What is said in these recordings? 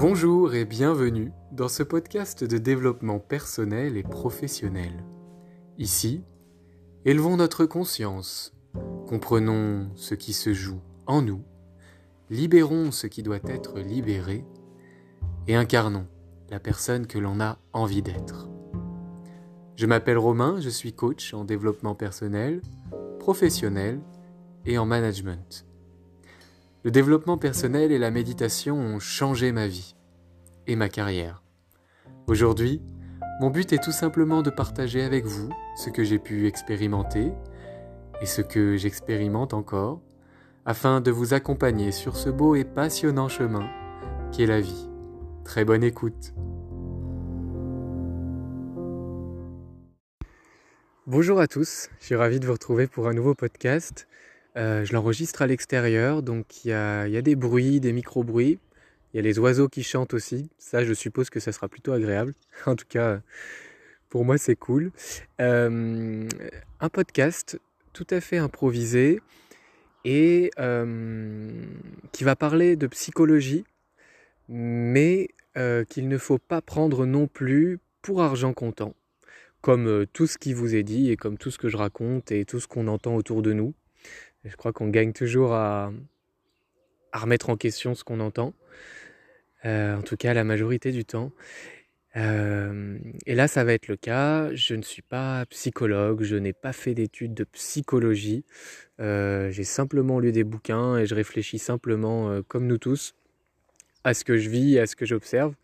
Bonjour et bienvenue dans ce podcast de développement personnel et professionnel. Ici, élevons notre conscience, comprenons ce qui se joue en nous, libérons ce qui doit être libéré et incarnons la personne que l'on a envie d'être. Je m'appelle Romain, je suis coach en développement personnel, professionnel et en management. Le développement personnel et la méditation ont changé ma vie et ma carrière. Aujourd'hui, mon but est tout simplement de partager avec vous ce que j'ai pu expérimenter et ce que j'expérimente encore, afin de vous accompagner sur ce beau et passionnant chemin qu'est la vie. Très bonne écoute. Bonjour à tous, je suis ravi de vous retrouver pour un nouveau podcast. Euh, je l'enregistre à l'extérieur, donc il y a, des bruits, des micro-bruits. Il y a les oiseaux qui chantent aussi. Ça, je suppose que ça sera plutôt agréable. En tout cas, pour moi, c'est cool. Euh, un podcast tout à fait improvisé et euh, qui va parler de psychologie, mais qu'il ne faut pas prendre non plus pour argent comptant comme tout ce qui vous est dit et comme tout ce que je raconte et tout ce qu'on entend autour de nous. Je crois qu'on gagne toujours à, remettre en question ce qu'on entend, en tout cas la majorité du temps. et là, ça va être le cas. Je ne suis pas psychologue, je n'ai pas fait d'études de psychologie. J'ai simplement lu des bouquins et je réfléchis simplement, comme nous tous, à ce que je vis, à ce que j'observe.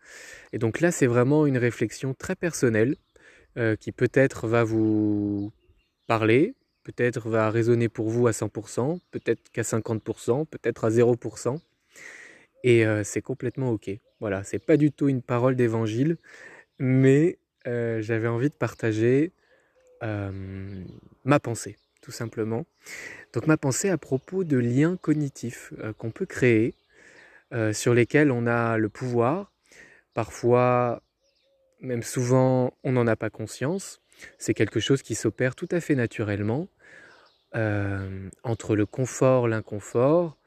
Et donc là, c'est vraiment une réflexion très personnelle euh, qui peut-être va vous parler, peut-être va résonner pour vous à 100%, peut-être qu'à 50%, peut-être à 0%. Et euh, c'est complètement ok. Voilà, c'est pas du tout une parole d'évangile, mais euh, j'avais envie de partager ma pensée, tout simplement. Donc ma pensée à propos de liens cognitifs qu'on peut créer, sur lesquels on a le pouvoir, parfois même souvent on n'en a pas conscience, c'est quelque chose qui s'opère tout à fait naturellement euh, entre le confort, l'inconfort,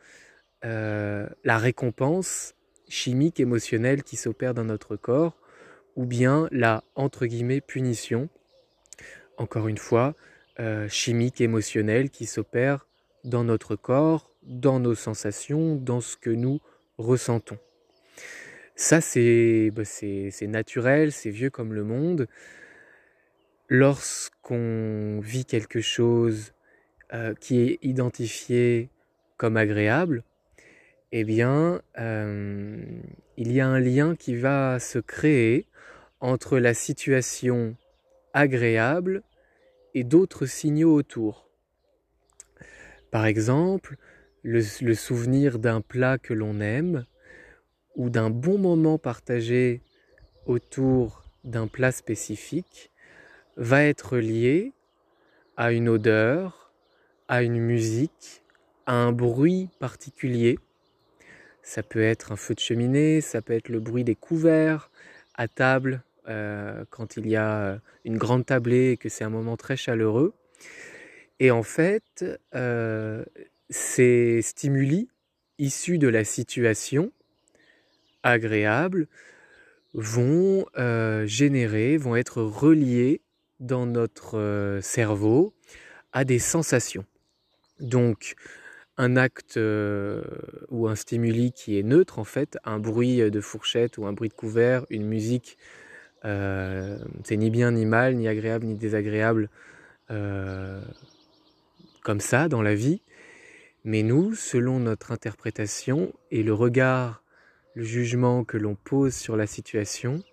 euh, la récompense chimique, émotionnelle qui s'opère dans notre corps, ou bien la entre guillemets punition, encore une fois, euh, chimique, émotionnelle qui s'opère dans notre corps, dans nos sensations, dans ce que nous ressentons. Ça, bah, c'est naturel, c'est vieux comme le monde. Lorsqu'on vit quelque chose euh, qui est identifié comme agréable, eh bien, euh, il y a un lien qui va se créer entre la situation agréable et d'autres signaux autour. Par exemple, le souvenir d'un plat que l'on aime ou d'un bon moment partagé autour d'un plat spécifique va être lié à une odeur, à une musique, à un bruit particulier. Ça peut être un feu de cheminée, ça peut être le bruit des couverts à table euh, quand il y a une grande tablée et que c'est un moment très chaleureux. Et en fait, euh, ces stimuli issus de la situation agréables vont euh, générer, vont être reliés dans notre euh, cerveau à des sensations. Donc, un acte euh, ou un stimuli qui est neutre, en fait, un bruit de fourchette ou un bruit de couvert, une musique, c'est ni bien ni mal, ni agréable ni désagréable, comme ça dans la vie. Mais nous, selon notre interprétation et le regard le jugement que l'on pose sur la situation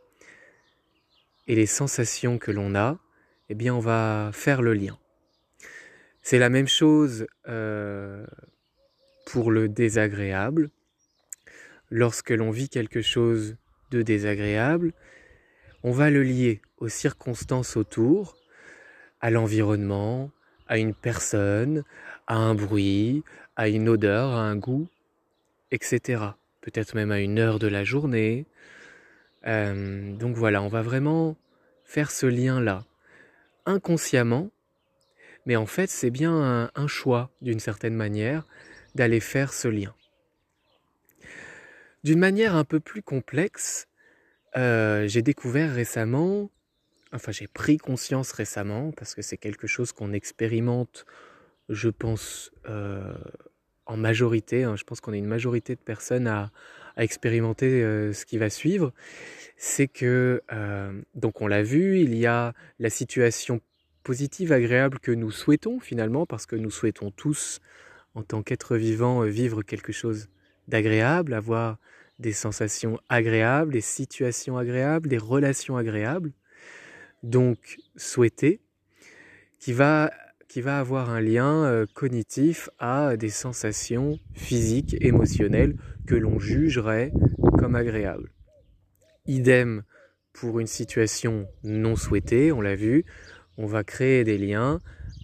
et les sensations que l'on a, eh bien on va faire le lien. C'est la même chose euh, pour le désagréable. Lorsque l'on vit quelque chose de désagréable, on va le lier aux circonstances autour, à l'environnement, à une personne, à un bruit, à une odeur, à un goût, etc peut-être même à une heure de la journée. Euh, donc voilà, on va vraiment faire ce lien-là inconsciemment, mais en fait c'est bien un, choix d'une certaine manière d'aller faire ce lien. D'une manière un peu plus complexe, euh, j'ai découvert récemment, enfin j'ai pris conscience récemment, parce que c'est quelque chose qu'on expérimente, je pense, euh, en majorité, hein, je pense qu'on est une majorité de personnes à, à expérimenter euh, ce qui va suivre, c'est que, euh, donc on l'a vu, il y a la situation positive, agréable que nous souhaitons finalement, parce que nous souhaitons tous, en tant qu'être vivant, euh, vivre quelque chose d'agréable, avoir des sensations agréables, des situations agréables, des relations agréables. Donc souhaiter, qui va qui va avoir un lien euh, cognitif à des sensations physiques, émotionnelles que l'on jugerait comme agréables. Idem pour une situation non souhaitée, on l'a vu, on va créer des liens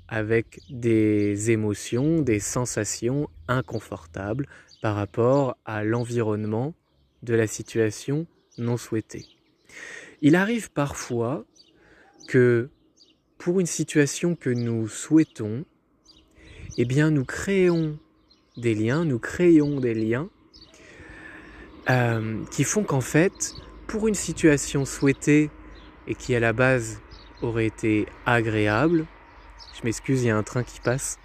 avec des émotions, des sensations inconfortables par rapport à l'environnement de la situation non souhaitée. Il arrive parfois que pour une situation que nous souhaitons, eh bien nous créons des liens, nous créons des liens euh, qui font qu'en fait, pour une situation souhaitée et qui à la base aurait été agréable, je m'excuse, il y a un train qui passe,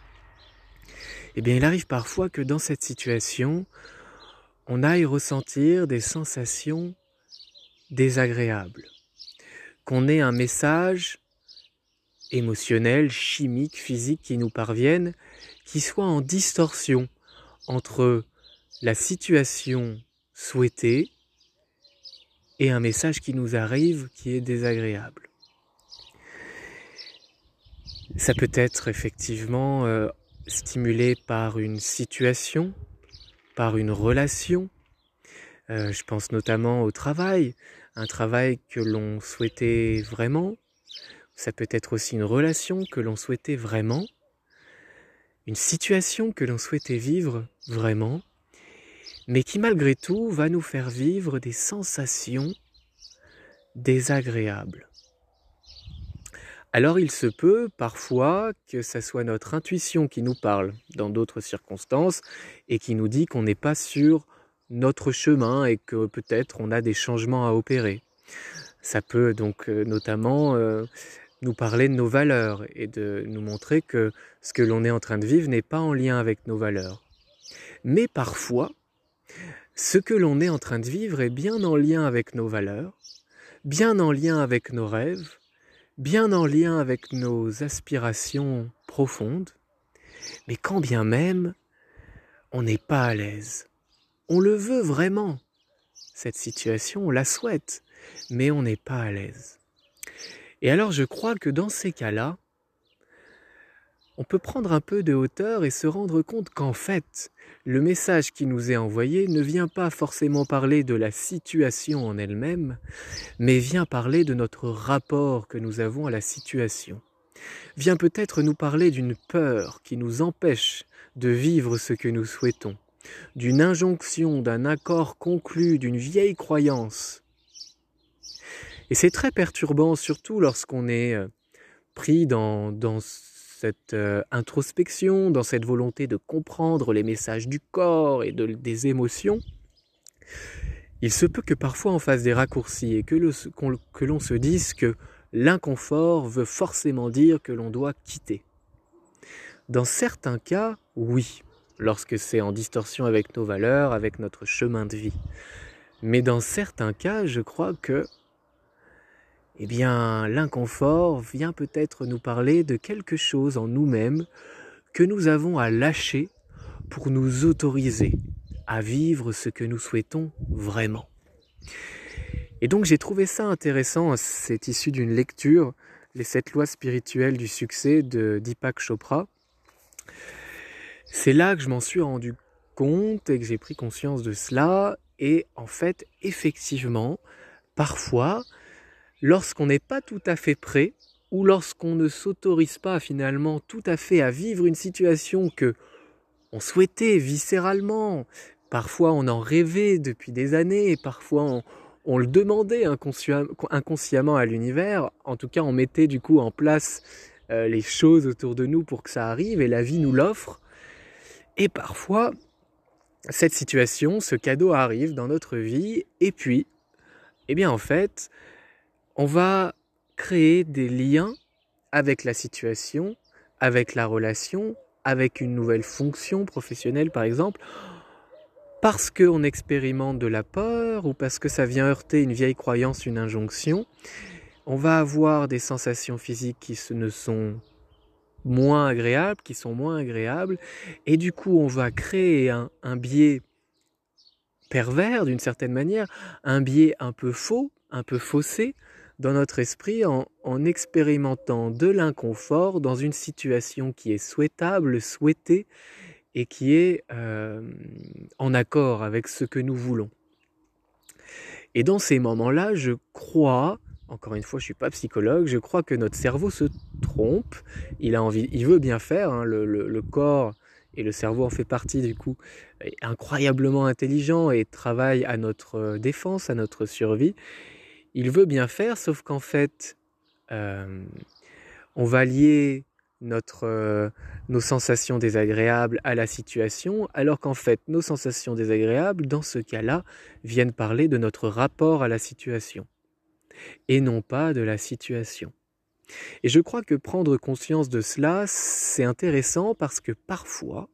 eh bien il arrive parfois que dans cette situation, on aille ressentir des sensations désagréables, qu'on ait un message émotionnels, chimiques, physiques qui nous parviennent, qui soient en distorsion entre la situation souhaitée et un message qui nous arrive qui est désagréable. Ça peut être effectivement euh, stimulé par une situation, par une relation. Euh, je pense notamment au travail, un travail que l'on souhaitait vraiment, ça peut être aussi une relation que l'on souhaitait vraiment, une situation que l'on souhaitait vivre vraiment, mais qui malgré tout va nous faire vivre des sensations désagréables. Alors il se peut parfois que ça soit notre intuition qui nous parle dans d'autres circonstances et qui nous dit qu'on n'est pas sur notre chemin et que peut-être on a des changements à opérer. Ça peut donc euh, notamment euh, nous parler de nos valeurs et de nous montrer que ce que l'on est en train de vivre n'est pas en lien avec nos valeurs. Mais parfois, ce que l'on est en train de vivre est bien en lien avec nos valeurs, bien en lien avec nos rêves, bien en lien avec nos aspirations profondes, mais quand bien même, on n'est pas à l'aise. On le veut vraiment. Cette situation, on la souhaite, mais on n'est pas à l'aise. Et alors je crois que dans ces cas-là, on peut prendre un peu de hauteur et se rendre compte qu'en fait, le message qui nous est envoyé ne vient pas forcément parler de la situation en elle-même, mais vient parler de notre rapport que nous avons à la situation. Vient peut-être nous parler d'une peur qui nous empêche de vivre ce que nous souhaitons, d'une injonction, d'un accord conclu, d'une vieille croyance et c'est très perturbant, surtout lorsqu'on est euh, pris dans, cette euh, introspection, dans cette volonté de comprendre les messages du corps et de, des émotions. Il se peut que parfois on fasse des raccourcis et que l'on se dise que l'inconfort veut forcément dire que l'on doit quitter. Dans certains cas, oui, lorsque c'est en distorsion avec nos valeurs, avec notre chemin de vie. Mais dans certains cas, je crois que eh bien l'inconfort vient peut-être nous parler de quelque chose en nous-mêmes que nous avons à lâcher pour nous autoriser à vivre ce que nous souhaitons vraiment. Et donc j'ai trouvé ça intéressant, c'est issu d'une lecture, Les sept lois spirituelles du succès de Deepak Chopra. C'est là que je m'en suis rendu compte et que j'ai pris conscience de cela. Et en fait, effectivement, parfois, lorsqu'on n'est pas tout à fait prêt ou lorsqu'on ne s'autorise pas finalement tout à fait à vivre une situation que on souhaitait viscéralement, parfois on en rêvait depuis des années, parfois on, le demandait inconsciemment à l'univers, en tout cas on mettait du coup en place euh, les choses autour de nous pour que ça arrive et la vie nous l'offre. Et parfois, cette situation, ce cadeau arrive dans notre vie, et puis, eh bien en fait, on va créer des liens avec la situation, avec la relation, avec une nouvelle fonction professionnelle par exemple, parce qu'on expérimente de la peur ou parce que ça vient heurter une vieille croyance, une injonction, on va avoir des sensations physiques qui ne sont moins agréables, qui sont moins agréables, et du coup on va créer un, un biais pervers d'une certaine manière, un biais un peu faux, un peu faussé, dans notre esprit en, expérimentant de l'inconfort dans une situation qui est souhaitable, souhaitée et qui est euh, en accord avec ce que nous voulons. Et dans ces moments-là, je crois, encore une fois, je ne suis pas psychologue, je crois que notre cerveau se trompe. Il a envie, il veut bien faire. Hein, le, corps et le cerveau en fait partie du coup, incroyablement intelligent et travaille à notre défense, à notre survie il veut bien faire, sauf qu'en fait, euh, on va lier euh, nos sensations désagréables à la situation, alors qu'en fait, nos sensations désagréables, dans ce cas-là, viennent parler de notre rapport à la situation, et non pas de la situation. Et je crois que prendre conscience de cela, c'est intéressant parce que parfois,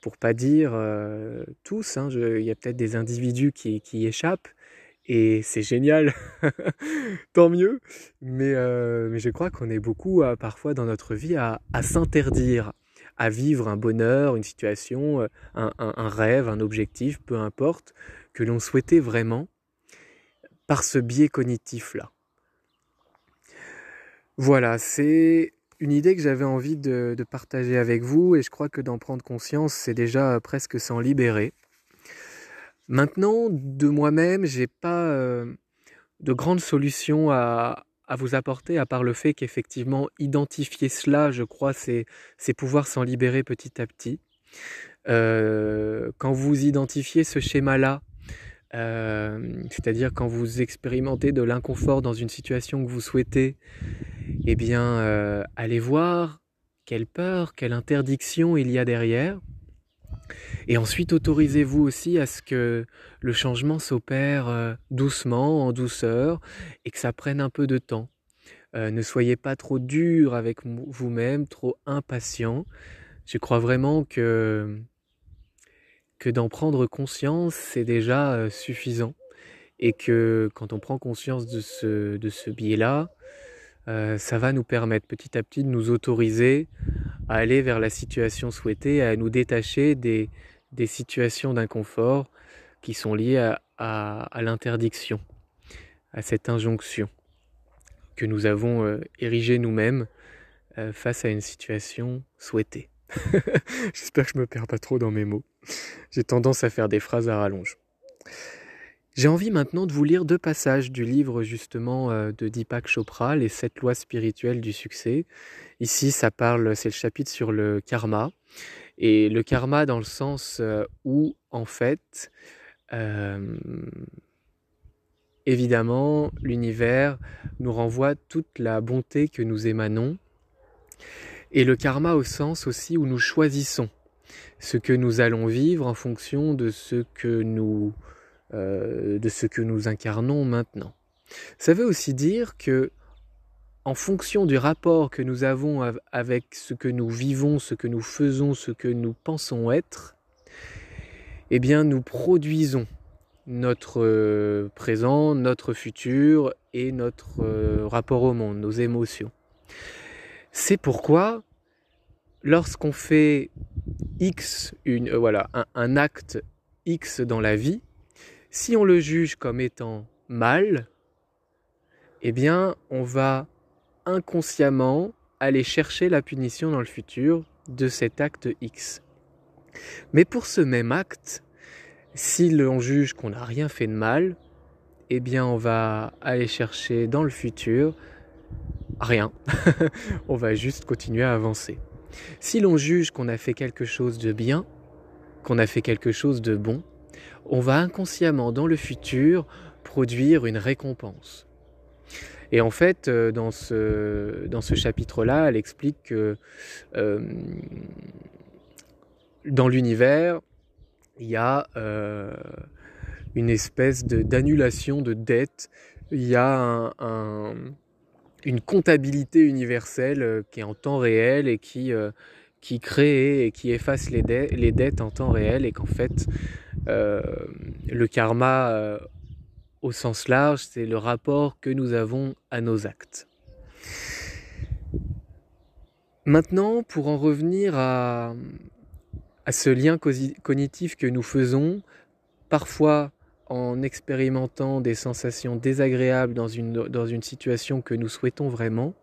pour pas dire euh, tous, hein, il y a peut-être des individus qui échappent, et c'est génial, tant mieux. Mais, euh, mais je crois qu'on est beaucoup parfois dans notre vie à, s'interdire, à vivre un bonheur, une situation, euh, un, rêve, un objectif, peu importe, que l'on souhaitait vraiment par ce biais cognitif-là. Voilà, c'est une idée que j'avais envie de, de, partager avec vous et je crois que d'en prendre conscience, c'est déjà presque s'en libérer. Maintenant, de moi-même, j'ai pas euh, de grandes solutions à, vous apporter, à part le fait qu'effectivement, identifier cela, je crois, c'est, pouvoir s'en libérer petit à petit. Euh, quand vous identifiez ce schéma-là, euh, c'est-à-dire quand vous expérimentez de l'inconfort dans une situation que vous souhaitez, eh bien, allez voir quelle peur, quelle interdiction il y a derrière. Et ensuite, autorisez-vous aussi à ce que le changement s'opère euh, doucement, en douceur, et que ça prenne un peu de temps. Euh, ne soyez pas trop dur avec vous-même, trop impatient. Je crois vraiment que, que d'en prendre conscience, c'est déjà euh, suffisant. Et que quand on prend conscience de ce, de ce biais-là, ça va nous permettre petit à petit de nous autoriser à aller vers la situation souhaitée, à nous détacher des, situations d'inconfort qui sont liées à, l'interdiction, à cette injonction que nous avons euh, érigée nous-mêmes euh, face à une situation souhaitée. J'espère que je me perds pas trop dans mes mots. J'ai tendance à faire des phrases à rallonge. J'ai envie maintenant de vous lire deux passages du livre justement euh, de Deepak Chopra, Les sept lois spirituelles du succès. Ici, ça parle, c'est le chapitre sur le karma. Et le karma dans le sens euh, où, en fait, euh, évidemment, l'univers nous renvoie toute la bonté que nous émanons. Et le karma au sens aussi où nous choisissons ce que nous allons vivre en fonction de ce que nous euh, de ce que nous incarnons maintenant. Ça veut aussi dire que en fonction du rapport que nous avons avec ce que nous vivons, ce que nous faisons, ce que nous pensons être, eh bien nous produisons notre euh, présent, notre futur et notre euh, rapport au monde, nos émotions. C'est pourquoi lorsqu'on fait X, une, voilà, un acte X dans la vie, si on le juge comme étant mal, eh bien, on va inconsciemment aller chercher la punition dans le futur de cet acte X. Mais pour ce même acte, si l'on juge qu'on n'a rien fait de mal, eh bien on va aller chercher dans le futur rien. on va juste continuer à avancer. Si l'on juge qu'on a fait quelque chose de bien, qu'on a fait quelque chose de bon, on va inconsciemment dans le futur produire une récompense. Et en fait, euh, dans ce, dans ce chapitre-là, elle explique que euh, dans l'univers, il y a une espèce d'annulation de, dette, il y a une comptabilité universelle qui est en temps réel et qui, qui crée et qui efface les, dettes en temps réel et qu'en fait le karma au sens large, c'est le rapport que nous avons à nos actes. Maintenant, pour en revenir à, ce lien cognitif que nous faisons, parfois en expérimentant des sensations désagréables dans une, dans une situation que nous souhaitons vraiment,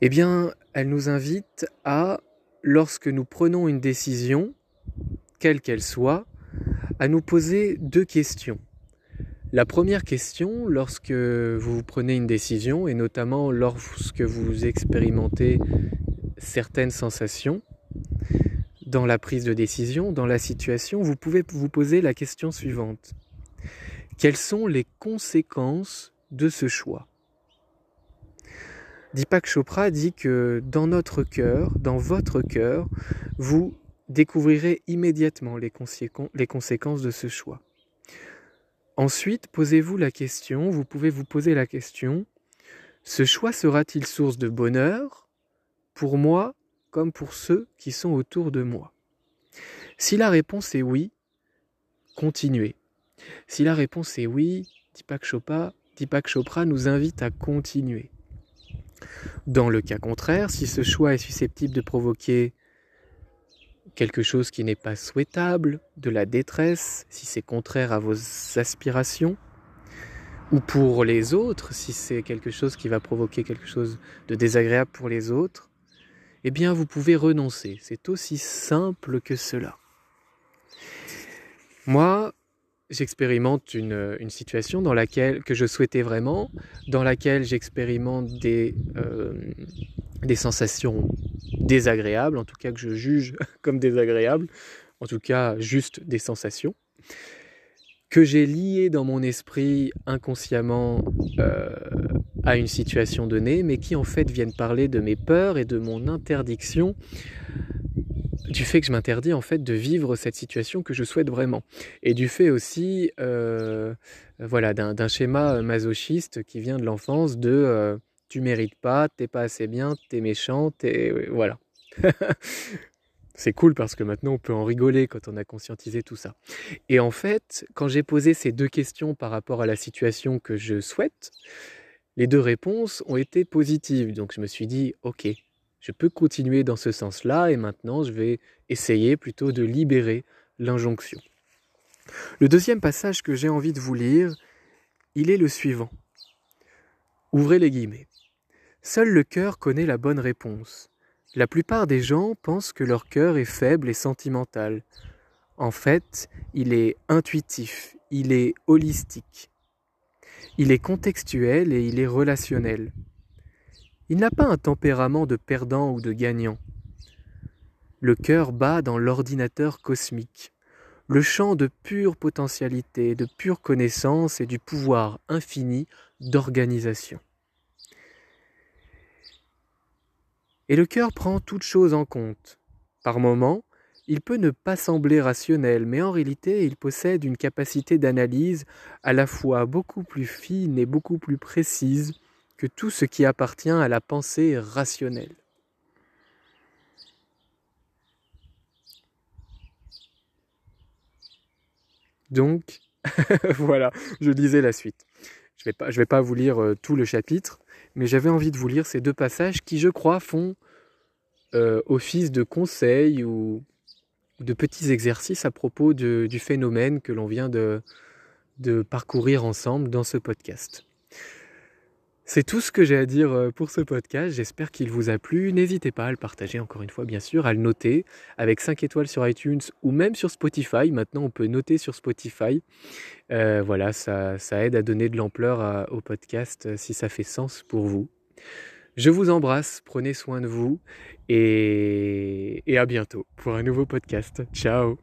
eh bien, elle nous invite à, lorsque nous prenons une décision, quelle qu'elle soit, à nous poser deux questions. La première question, lorsque vous prenez une décision, et notamment lorsque vous expérimentez certaines sensations dans la prise de décision, dans la situation, vous pouvez vous poser la question suivante. Quelles sont les conséquences de ce choix? Deepak Chopra dit que dans notre cœur, dans votre cœur, vous découvrirez immédiatement les, conséquences de ce choix. Ensuite, posez-vous la question, vous pouvez vous poser la question, ce choix sera-t-il source de bonheur pour moi comme pour ceux qui sont autour de moi? Si la réponse est oui, continuez. Si la réponse est oui, Deepak Chopra, Deepak Chopra nous invite à continuer. Dans le cas contraire, si ce choix est susceptible de provoquer quelque chose qui n'est pas souhaitable, de la détresse, si c'est contraire à vos aspirations, ou pour les autres, si c'est quelque chose qui va provoquer quelque chose de désagréable pour les autres, eh bien vous pouvez renoncer. C'est aussi simple que cela. Moi, j'expérimente une, situation dans laquelle que je souhaitais vraiment, dans laquelle j'expérimente des, euh, sensations désagréables, en tout cas que je juge comme désagréables, en tout cas juste des sensations, que j'ai liées dans mon esprit inconsciemment euh, à une situation donnée, mais qui en fait viennent parler de mes peurs et de mon interdiction du fait que je m'interdis en fait de vivre cette situation que je souhaite vraiment et du fait aussi euh, voilà d'un schéma masochiste qui vient de l'enfance de euh, tu mérites pas, t'es pas assez bien, t'es méchant, t'es voilà. C'est cool parce que maintenant on peut en rigoler quand on a conscientisé tout ça. Et en fait, quand j'ai posé ces deux questions par rapport à la situation que je souhaite, les deux réponses ont été positives. Donc je me suis dit, ok, je peux continuer dans ce sens-là et maintenant je vais essayer plutôt de libérer l'injonction. Le deuxième passage que j'ai envie de vous lire, il est le suivant. Ouvrez les guillemets. Seul le cœur connaît la bonne réponse. La plupart des gens pensent que leur cœur est faible et sentimental. En fait, il est intuitif, il est holistique. Il est contextuel et il est relationnel. Il n'a pas un tempérament de perdant ou de gagnant. Le cœur bat dans l'ordinateur cosmique, le champ de pure potentialité, de pure connaissance et du pouvoir infini d'organisation. Et le cœur prend toute chose en compte. Par moments, il peut ne pas sembler rationnel, mais en réalité, il possède une capacité d'analyse à la fois beaucoup plus fine et beaucoup plus précise que tout ce qui appartient à la pensée rationnelle. Donc, voilà, je lisais la suite. Je ne vais, pas, vous lire euh, tout le chapitre, mais j'avais envie de vous lire ces deux passages qui, je crois, font euh, office de conseil ou, de petits exercices à propos du phénomène que l'on vient de parcourir ensemble dans ce podcast. C'est tout ce que j'ai à dire euh, pour ce podcast. J'espère qu'il vous a plu. N'hésitez pas à le partager encore une fois, bien sûr, à le noter avec 5 étoiles sur iTunes ou même sur Spotify. Maintenant, on peut noter sur Spotify. Euh, voilà, ça, aide à donner de l'ampleur au podcast euh, si ça fait sens pour vous. Je vous embrasse, prenez soin de vous et à bientôt pour un nouveau podcast. Ciao